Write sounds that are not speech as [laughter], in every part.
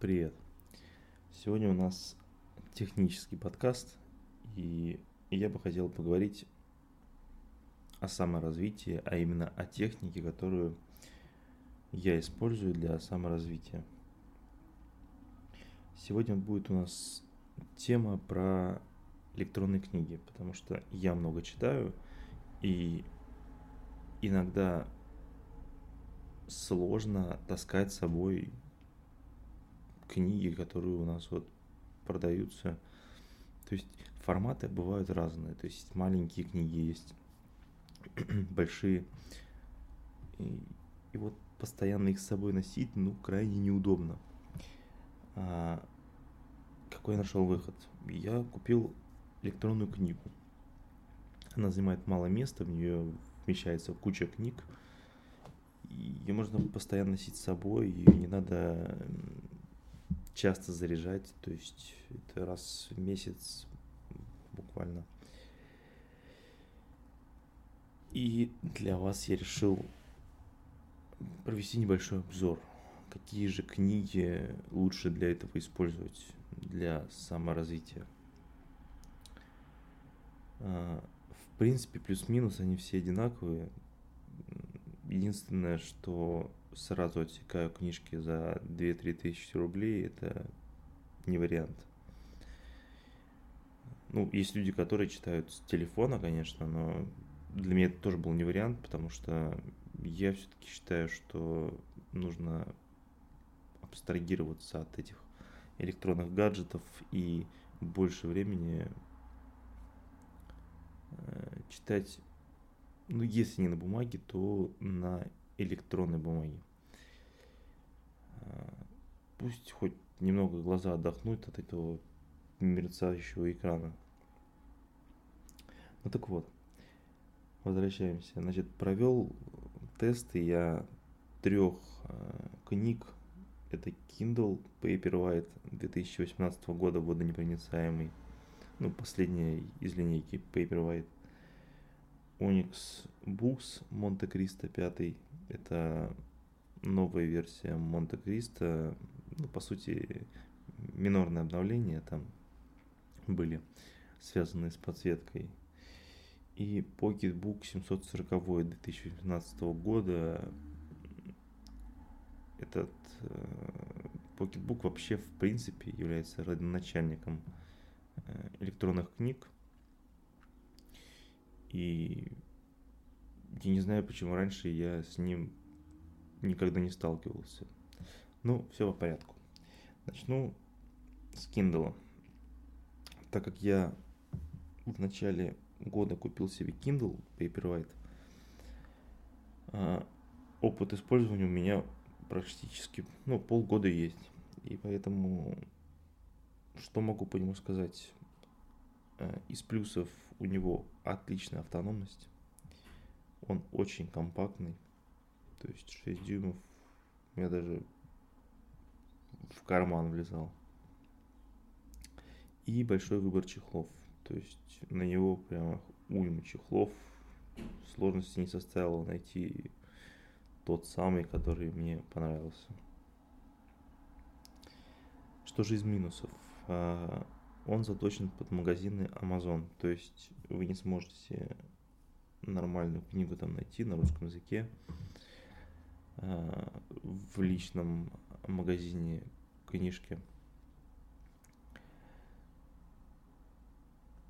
Привет. Сегодня у нас технический подкаст, и я бы хотел поговорить о саморазвитии, а именно о технике, которую я использую для саморазвития. Сегодня будет у нас тема про электронные книги, потому что я много читаю, и иногда сложно таскать с собой книги, которые у нас вот продаются. То есть форматы бывают разные. То есть маленькие книги есть, [clears throat] большие. И, и вот постоянно их с собой носить, ну, крайне неудобно. А, какой я нашел выход? Я купил электронную книгу. Она занимает мало места, в нее вмещается куча книг. Ее можно постоянно носить с собой, ее не надо часто заряжать, то есть это раз в месяц буквально. И для вас я решил провести небольшой обзор. Какие же книги лучше для этого использовать, для саморазвития. А, в принципе, плюс-минус они все одинаковые. Единственное, что сразу отсекаю книжки за 2-3 тысячи рублей, это не вариант. Ну, есть люди, которые читают с телефона, конечно, но для меня это тоже был не вариант, потому что я все-таки считаю, что нужно абстрагироваться от этих электронных гаджетов и больше времени э, читать, ну, если не на бумаге, то на электронной бумаги. А, пусть хоть немного глаза отдохнут от этого мерцающего экрана. Ну так вот, возвращаемся. Значит, провел тесты я трех э, книг. Это Kindle Paperwhite 2018 года, водонепроницаемый. Ну, последняя из линейки Paperwhite. Onyx Books Монте-Кристо 5 это новая версия Монте-Кристо. Ну, по сути, минорные обновления там были связанные с подсветкой. И Pocketbook 740 2012 года. Этот э, Pocketbook вообще в принципе является родоначальником э, электронных книг. И я не знаю, почему раньше я с ним никогда не сталкивался. Ну, все по порядку. Начну с Kindle. Так как я в начале года купил себе Kindle Paperwhite, а, опыт использования у меня практически, ну, полгода есть. И поэтому, что могу по нему сказать? А, из плюсов у него отличная автономность. Он очень компактный. То есть 6 дюймов у меня даже в карман влезал. И большой выбор чехлов. То есть на него прямо уйма чехлов. Сложности не составило найти тот самый, который мне понравился. Что же из минусов? Он заточен под магазины Amazon. То есть вы не сможете нормальную книгу там найти на русском языке а, в личном магазине книжки.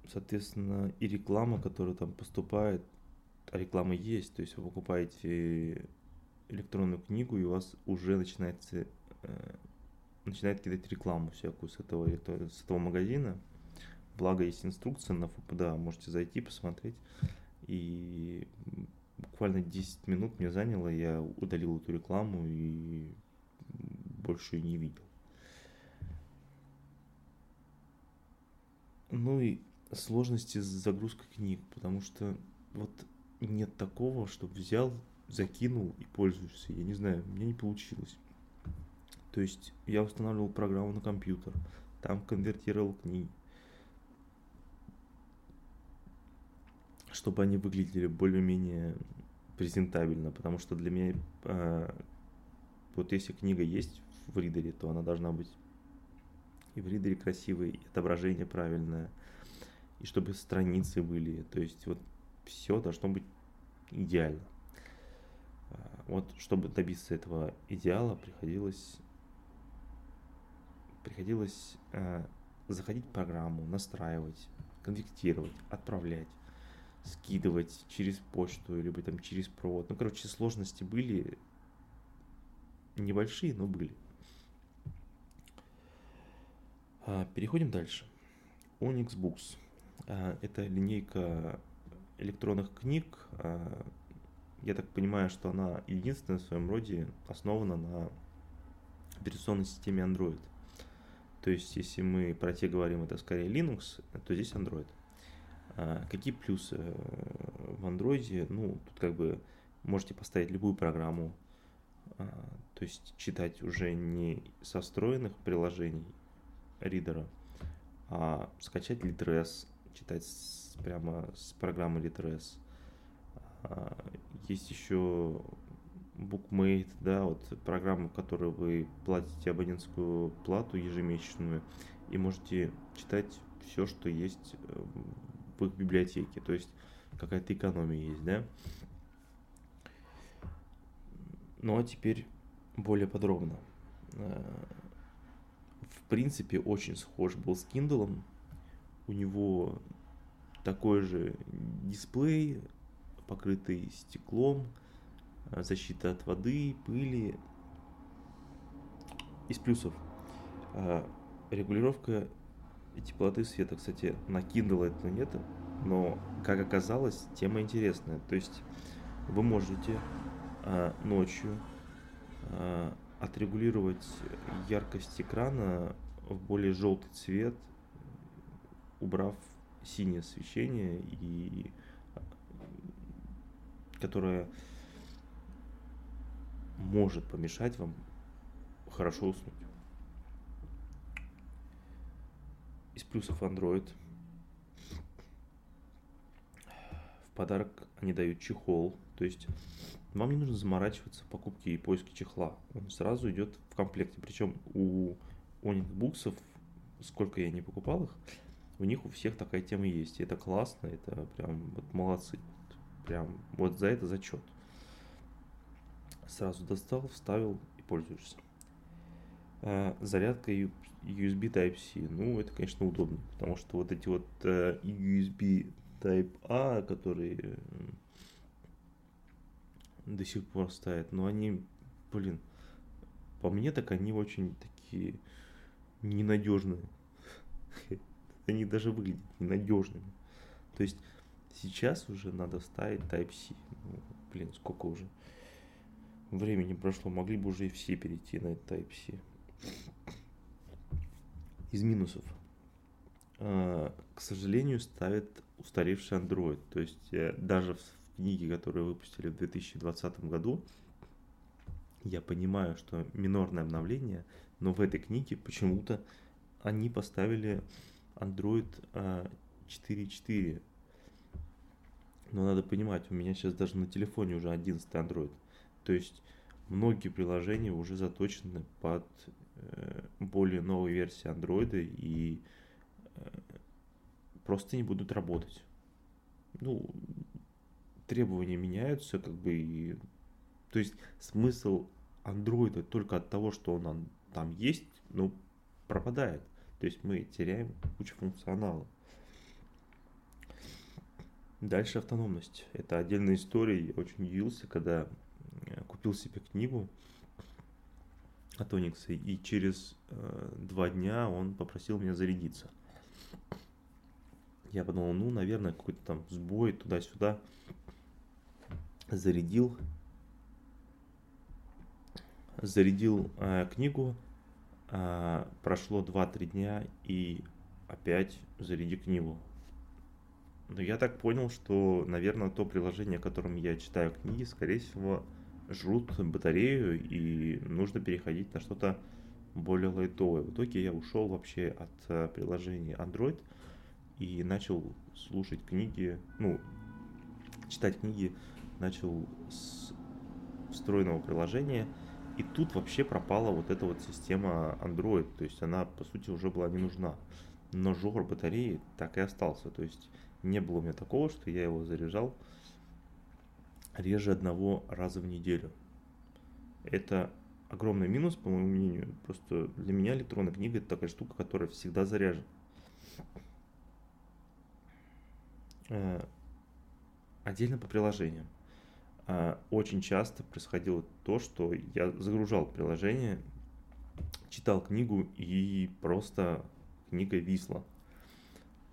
Соответственно, и реклама, которая там поступает, а реклама есть, то есть вы покупаете электронную книгу, и у вас уже начинается э, начинает кидать рекламу всякую с этого, с этого магазина. Благо есть инструкция на ФПДА, можете зайти, посмотреть. И буквально 10 минут мне заняло, я удалил эту рекламу и больше не видел. Ну и сложности с загрузкой книг, потому что вот нет такого, чтобы взял, закинул и пользуешься. Я не знаю, у меня не получилось. То есть я устанавливал программу на компьютер, там конвертировал книги, чтобы они выглядели более-менее презентабельно, потому что для меня э, вот если книга есть в ридере, то она должна быть и в ридере красивой, и отображение правильное, и чтобы страницы были. То есть вот все должно быть идеально. А, вот чтобы добиться этого идеала, приходилось приходилось э, заходить в программу, настраивать, конвектировать, отправлять, скидывать через почту, либо там через провод. Ну, короче, сложности были небольшие, но были. А, переходим дальше. Onyx Books. А, это линейка электронных книг. А, я так понимаю, что она единственная в своем роде основана на операционной системе Android. То есть, если мы про те говорим, это скорее Linux, то здесь Android. Какие плюсы э, в Android? Ну, тут как бы можете поставить любую программу, то есть читать уже не со встроенных приложений, ридера, а скачать Litres, читать с, прямо с программы Litres. А, есть еще Bookmate, да, вот программа, в которой вы платите абонентскую плату ежемесячную и можете читать все, что есть э, в их библиотеке. То есть какая-то экономия есть, да. Ну а теперь более подробно. Э, в принципе, очень схож был с Kindle. У него такой же дисплей, покрытый стеклом, защита от воды, пыли. Из плюсов. Э, регулировка теплоты света. Кстати, на Kindle этого нет, но, как оказалось, тема интересная. То есть вы можете э, ночью отрегулировать яркость экрана в более желтый цвет, убрав синее освещение и которое может помешать вам хорошо уснуть. Из плюсов Android. В подарок они дают чехол. То есть вам не нужно заморачиваться покупки и поиски чехла. Он сразу идет в комплекте. Причем у Onyx буксов, сколько я не покупал их, у них у всех такая тема есть. И это классно, это прям вот молодцы. Прям вот за это зачет. Сразу достал, вставил и пользуешься. А, зарядка USB Type-C. Ну, это, конечно, удобно, потому что вот эти вот э, USB Type-A, которые до сих пор стоят, но они, блин, по мне так они очень такие ненадежные. [laughs] Они даже выглядят ненадежными. То есть сейчас уже надо ставить Type-C. Ну, блин, сколько уже времени прошло, могли бы уже и все перейти на Type-C. Из минусов. А, к сожалению, ставит устаревший Android. То есть э, даже в книги, которые выпустили в 2020 году, я понимаю, что минорное обновление, но в этой книге почему-то они поставили Android 4.4. А, но надо понимать, у меня сейчас даже на телефоне уже 11 Android. То есть многие приложения уже заточены под э, более новые версии Android и э, просто не будут работать. Ну, требования меняются, как бы, и, то есть смысл андроида только от того, что он там есть, ну, пропадает. То есть мы теряем кучу функционала. Дальше автономность. Это отдельная история. Я очень удивился, когда купил себе книгу от Оникса, и через э, два дня он попросил меня зарядиться. Я подумал, ну, наверное, какой-то там сбой туда-сюда зарядил, зарядил э, книгу, э, прошло 2-3 дня и опять заряди книгу. Но я так понял, что, наверное, то приложение, которым я читаю книги, скорее всего, жрут батарею и нужно переходить на что-то более лайтовое. В итоге я ушел вообще от э, приложения Android и начал слушать книги, ну, читать книги начал с встроенного приложения И тут вообще пропала вот эта вот система Android, то есть она, по сути, уже была не нужна. Но жор батареи так и остался, то есть не было у меня такого, что я его заряжал реже одного раза в неделю. Это огромный минус, по моему мнению. Просто для меня электронная книга это такая штука, которая всегда заряжена. Э, отдельно по приложениям. Э, очень часто происходило то, что я загружал приложение, читал книгу и просто книга висла.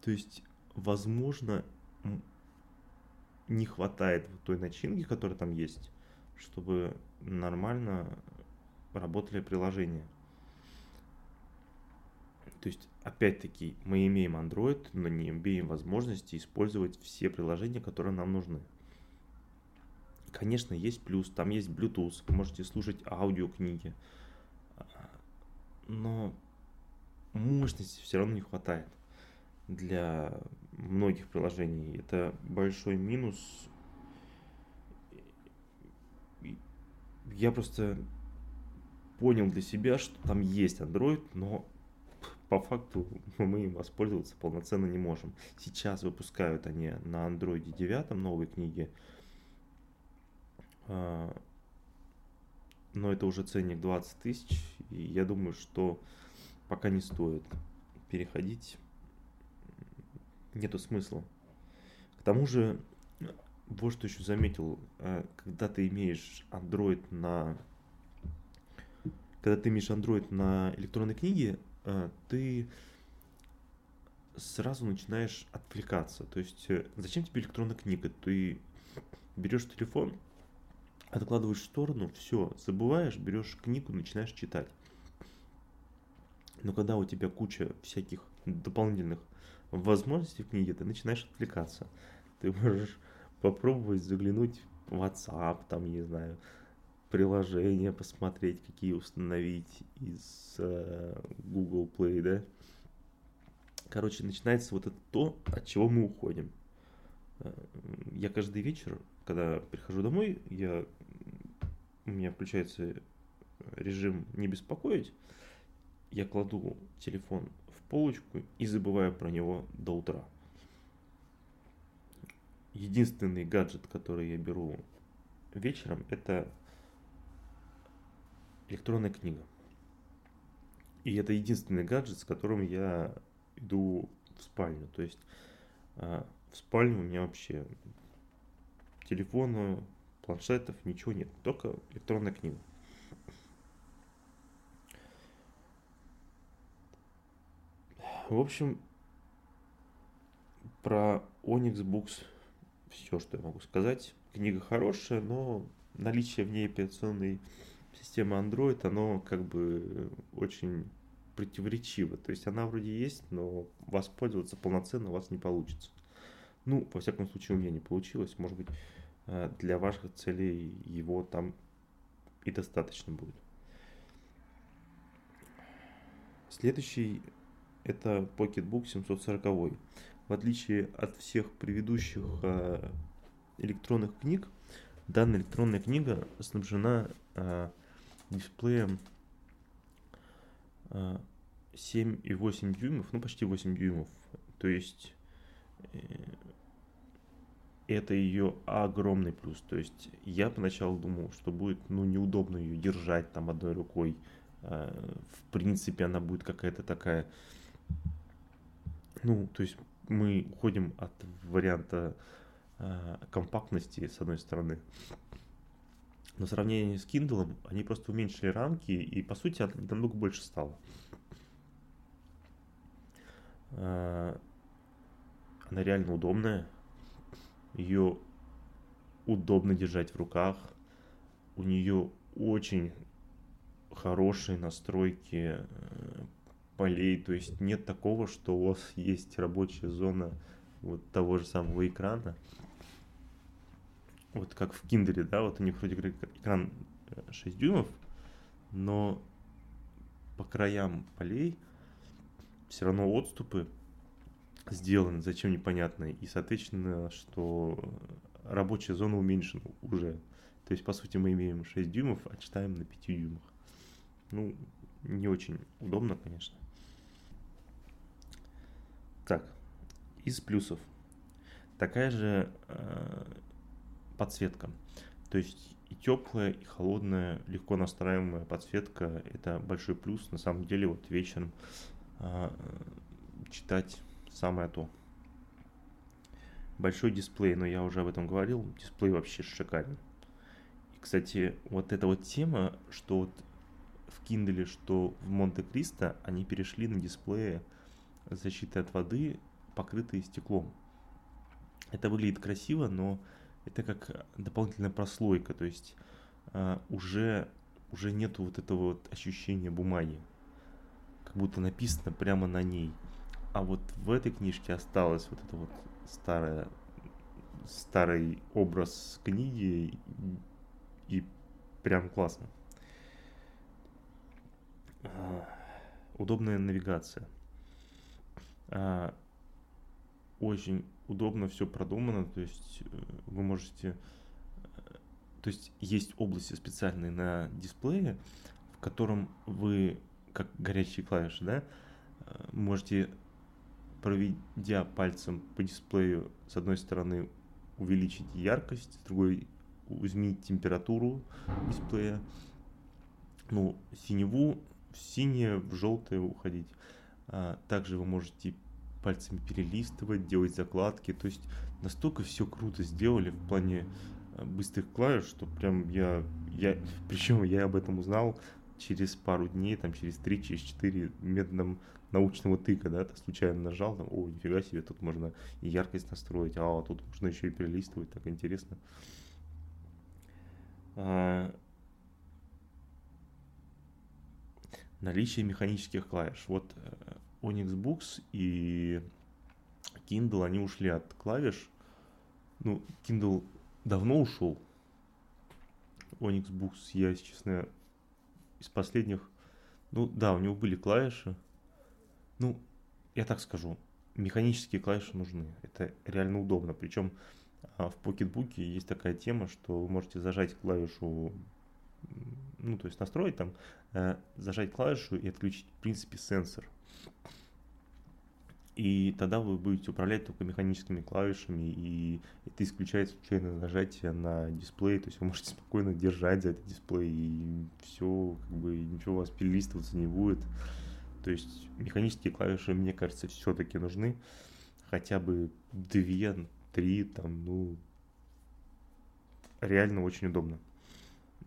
То есть, возможно, не хватает той начинки, которая там есть, чтобы нормально работали приложения. То есть, опять-таки, мы имеем Android, но не имеем возможности использовать все приложения, которые нам нужны. Конечно, есть плюс, там есть Bluetooth, вы можете слушать аудиокниги, но мощности все равно не хватает для многих приложений. Это большой минус. Я просто понял для себя, что там есть Android, но по факту мы им воспользоваться полноценно не можем. Сейчас выпускают они на Android 9 новые книги, а, но это уже ценник 20 тысяч, и я думаю, что пока не стоит переходить, нету смысла. К тому же, вот что еще заметил, а, когда ты имеешь Android на когда ты имеешь Android на электронной книге, э, ты сразу начинаешь отвлекаться. То есть, э, зачем тебе электронная книга? Ты берешь телефон, откладываешь в сторону, все, забываешь, берешь книгу, начинаешь читать. Но когда у тебя куча всяких дополнительных возможностей в книге, ты начинаешь отвлекаться. Ты можешь попробовать заглянуть в WhatsApp, там, не знаю, приложения посмотреть, какие установить из э, Google Play, да. Короче, начинается вот это то, от чего мы уходим. Э, я каждый вечер, когда прихожу домой, я, у меня включается режим не беспокоить, я кладу телефон в полочку и забываю про него до утра. Единственный гаджет, который я беру вечером, это электронная книга. И это единственный гаджет, с которым я иду в спальню. То есть а, в спальне у меня вообще телефона, планшетов, ничего нет. Только электронная книга. В общем, про Onyx Books все, что я могу сказать. Книга хорошая, но наличие в ней операционной система Android, оно как бы очень противоречиво. То есть она вроде есть, но воспользоваться полноценно у вас не получится. Ну, во всяком случае, у меня не получилось. Может быть, э, для ваших целей его там и достаточно будет. Следующий это Pocketbook 740. В отличие от всех предыдущих э, электронных книг, данная электронная книга снабжена э, дисплеем 7,8 дюймов, ну почти 8 дюймов. То есть э, это ее огромный плюс. То есть я поначалу думал, что будет ну, неудобно ее держать там одной рукой. Э, в принципе, она будет какая-то такая... Ну, то есть мы уходим от варианта э, компактности, с одной стороны, но в сравнении с Kindle они просто уменьшили рамки, и по сути намного больше стала. А, она реально удобная. Ее удобно держать в руках. У нее очень хорошие настройки э, полей. То есть нет такого, что у вас есть рабочая зона вот того же самого экрана вот как в Киндере, да, вот у них вроде экран 6 э, дюймов, но по краям полей все равно отступы сделаны, зачем непонятно, и соответственно, что рабочая зона уменьшена уже. То есть, по сути, мы имеем 6 дюймов, а читаем на 5 дюймах. Ну, не очень удобно, конечно. Так, из плюсов. Такая же э, подсветка. То есть и теплая, и холодная, легко настраиваемая подсветка – это большой плюс. На самом деле, вот вечером э, читать самое то. Большой дисплей, но я уже об этом говорил, дисплей вообще шикарен. И, кстати, вот эта вот тема, что вот в Kindle, что в Монте-Кристо, они перешли на дисплеи защиты от воды, покрытые стеклом. Это выглядит красиво, но это как дополнительная прослойка, то есть э, уже, уже нету вот этого вот ощущения бумаги, как будто написано прямо на ней. А вот в этой книжке осталось вот это вот старое, старый образ книги и прям классно. А, удобная навигация. А, очень удобно все продумано, то есть э, вы можете, э, то есть есть области специальные на дисплее, в котором вы, как горячие клавиши, да, э, можете, проведя пальцем по дисплею, с одной стороны увеличить яркость, с другой изменить температуру дисплея, ну, синеву, в синее, в желтое уходить. А, также вы можете пальцами перелистывать, делать закладки. То есть настолько все круто сделали в плане э, быстрых клавиш, что прям я, я [laughs] причем я об этом узнал через пару дней, там через три, через четыре методом научного тыка, да, ты случайно нажал, там, о, нифига себе, тут можно и яркость настроить, а тут можно еще и перелистывать, так интересно. А... Наличие механических клавиш. Вот э, Onyx Books и Kindle, они ушли от клавиш. Ну, Kindle давно ушел. Onyx Books, я, если честно, из последних... Ну, да, у него были клавиши. Ну, я так скажу, механические клавиши нужны. Это реально удобно. Причем а, в покетбуке есть такая тема, что вы можете зажать клавишу, ну, то есть настроить там, зажать клавишу и отключить, в принципе, сенсор. И тогда вы будете управлять только механическими клавишами, и это исключает случайное нажатие на дисплей, то есть вы можете [laughs] спокойно держать за этот дисплей, и все, как бы ничего у вас перелистываться не будет. То есть механические клавиши, мне кажется, все-таки нужны. Хотя бы две, три, там, ну, реально очень удобно.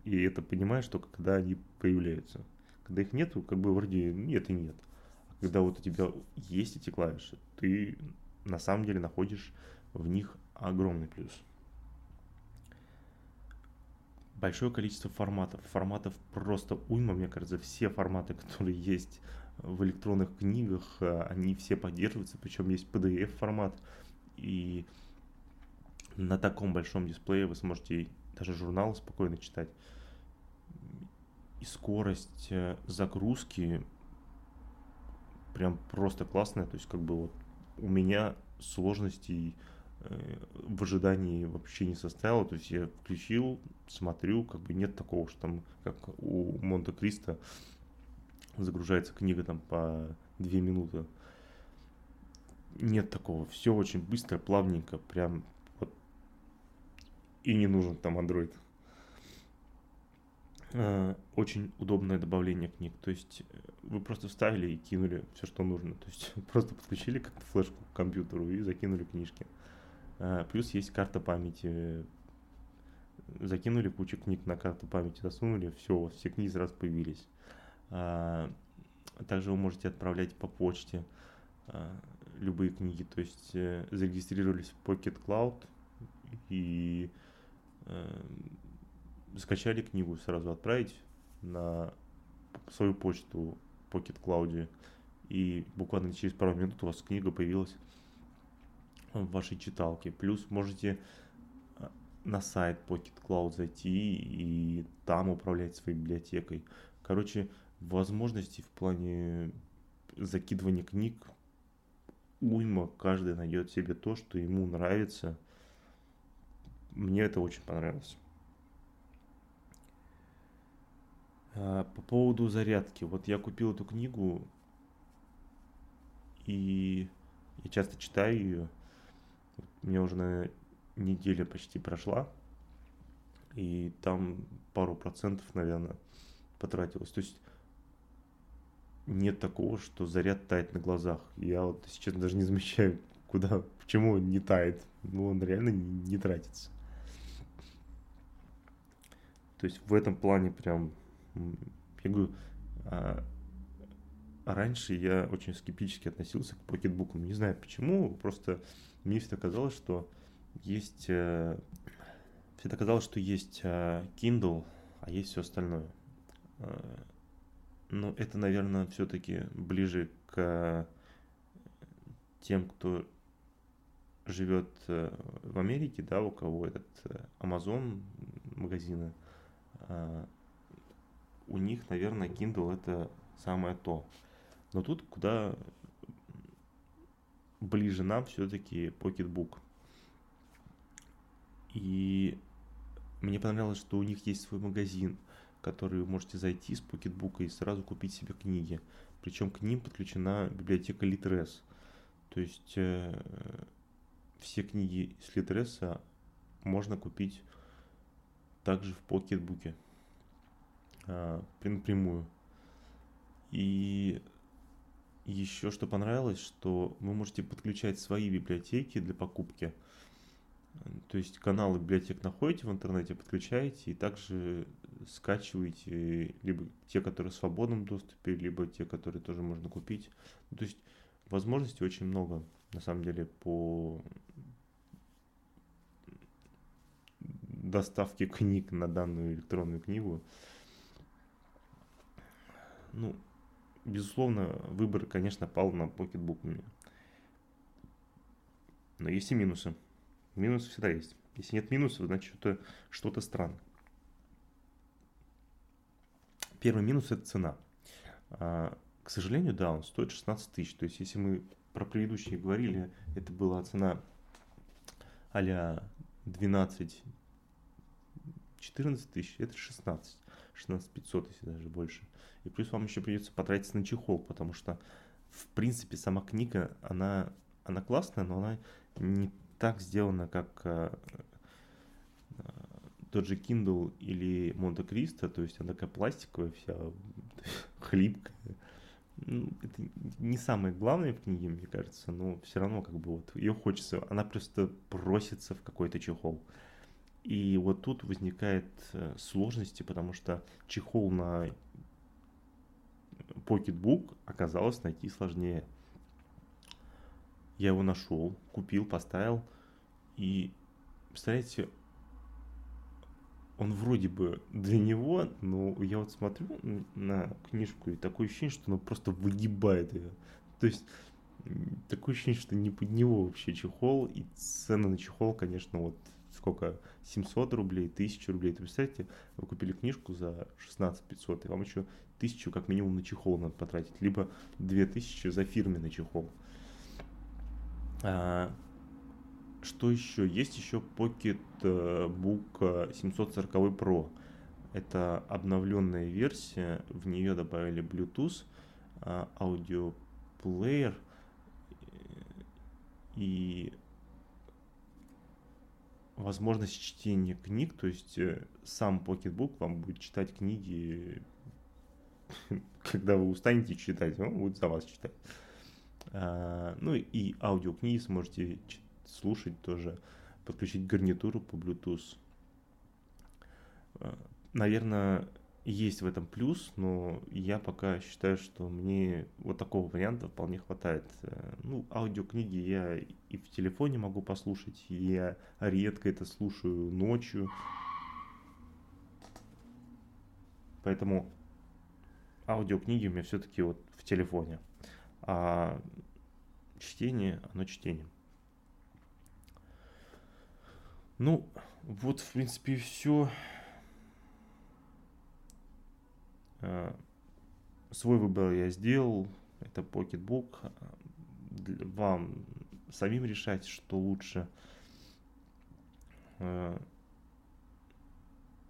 И это понимаешь только когда они появляются. Когда их нету, как бы вроде нет и нет когда вот у тебя есть эти клавиши, ты на самом деле находишь в них огромный плюс. Большое количество форматов. Форматов просто уйма, мне кажется, все форматы, которые есть в электронных книгах, э, они все поддерживаются, причем есть PDF формат, и на таком большом дисплее вы сможете даже журналы спокойно читать. И скорость э, загрузки прям просто классная. То есть, как бы вот у меня сложностей э, в ожидании вообще не составило. То есть я включил, смотрю, как бы нет такого, что там, как у Монте-Кристо, загружается книга там по две минуты. Нет такого. Все очень быстро, плавненько, прям вот. И не нужен там Android. Э, очень удобное добавление книг. То есть э, вы просто вставили и кинули все, что нужно. То есть [laughs] просто подключили как-то флешку к компьютеру и закинули книжки. Э, плюс есть карта памяти. Закинули кучу книг на карту памяти, засунули, все, все книги сразу появились. Также вы можете отправлять по почте любые книги. То есть зарегистрировались в Pocket Cloud и скачали книгу, сразу отправить на свою почту Pocket Cloud, и буквально через пару минут у вас книга появилась в вашей читалке. Плюс можете а, на сайт Pocket Cloud зайти и там управлять своей библиотекой. Короче, возможностей в плане закидывания книг уйма, каждый найдет себе то, что ему нравится. Мне это очень понравилось. А, по поводу зарядки. Вот я купил эту книгу, и я часто читаю ее. У меня уже на неделя почти прошла, и там пару процентов, наверное, потратилось. То есть нет такого, что заряд тает на глазах. Я вот, честно, даже не замечаю, куда, почему он не тает. Ну, он реально не, не тратится. То есть в этом плане прям, я говорю, а, раньше я очень скептически относился к покетбукам. Не знаю почему, просто мне всегда казалось, что есть... Э, всегда казалось, что есть э, Kindle, а есть все остальное. Э, но это, наверное, все-таки ближе к тем, кто живет в Америке, да, у кого этот Amazon магазины, у них, наверное, Kindle это самое то. Но тут куда ближе нам все-таки Pocketbook. И мне понравилось, что у них есть свой магазин, в который вы можете зайти с покетбука и сразу купить себе книги. Причем к ним подключена библиотека Litres. То есть э, все книги с Литреса можно купить также в покетбуке напрямую. И еще что понравилось, что вы можете подключать свои библиотеки для покупки. То есть каналы библиотек находите в интернете, подключаете и также скачиваете либо те, которые в свободном доступе, либо те, которые тоже можно купить. То есть возможностей очень много, на самом деле, по доставке книг на данную электронную книгу. Ну, безусловно, выбор, конечно, пал на покетбук у меня. Но есть и минусы. Минусы всегда есть. Если нет минусов, значит что-то что странно. Первый минус – это цена. А, к сожалению, да, он стоит 16 тысяч. То есть, если мы про предыдущие говорили, это была цена а 12 14 тысяч, это 16. 16 500, если даже больше. И плюс вам еще придется потратиться на чехол, потому что, в принципе, сама книга, она, она классная, но она не так сделана, как э, э, тот же Kindle или Монте Кристо, то есть она такая пластиковая вся, [laughs] хлипкая. Ну, это не самое главное в книге, мне кажется, но все равно как бы вот ее хочется, она просто просится в какой-то чехол. И вот тут возникает э, сложности, потому что чехол на Pocketbook оказалось найти сложнее. Я его нашел, купил, поставил. И, представляете, он вроде бы для него, но я вот смотрю на книжку и такое ощущение, что он просто выгибает ее. То есть такое ощущение, что не под него вообще чехол, и цена на чехол, конечно, вот сколько, 700 рублей, 1000 рублей. То представляете, вы купили книжку за 16 500, и вам еще 1000 как минимум на чехол надо потратить, либо 2000 за фирменный чехол. А, что еще? Есть еще Pocket э, Book 740 Pro. Это обновленная версия, в нее добавили Bluetooth, а, аудиоплеер и возможность чтения книг, то есть э, сам Pocketbook вам будет читать книги, [laughs] когда вы устанете читать, он будет за вас читать. А, ну и аудиокниги сможете слушать тоже, подключить гарнитуру по Bluetooth. А, Наверное, есть в этом плюс, но я пока считаю, что мне вот такого варианта вполне хватает. Э, ну, аудиокниги я и в телефоне могу послушать, я редко это слушаю ночью. Поэтому аудиокниги у меня все-таки вот в телефоне. А чтение, оно чтение. Ну, вот, в принципе, все. Э, свой выбор я сделал. Это Pocketbook. Вам самим решать, что лучше. Э,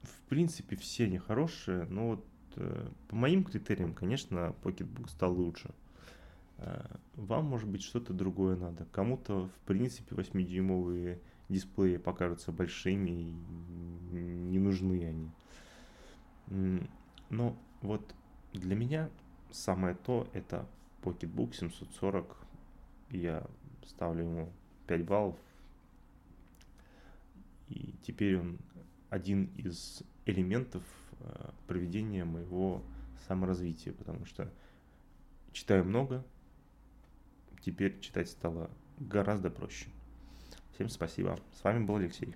в принципе, все они хорошие, но вот э, по моим критериям, конечно, Pocketbook стал лучше. Э, вам, может быть, что-то другое надо. Кому-то, в принципе, 8-дюймовые дисплеи покажутся большими и не нужны они. Но вот для меня самое то это Pocketbook 740. Я ставлю ему 5 баллов. И теперь он один из элементов э, проведения моего саморазвития, потому что читаю много, теперь читать стало гораздо проще. Всем спасибо. С вами был Алексей.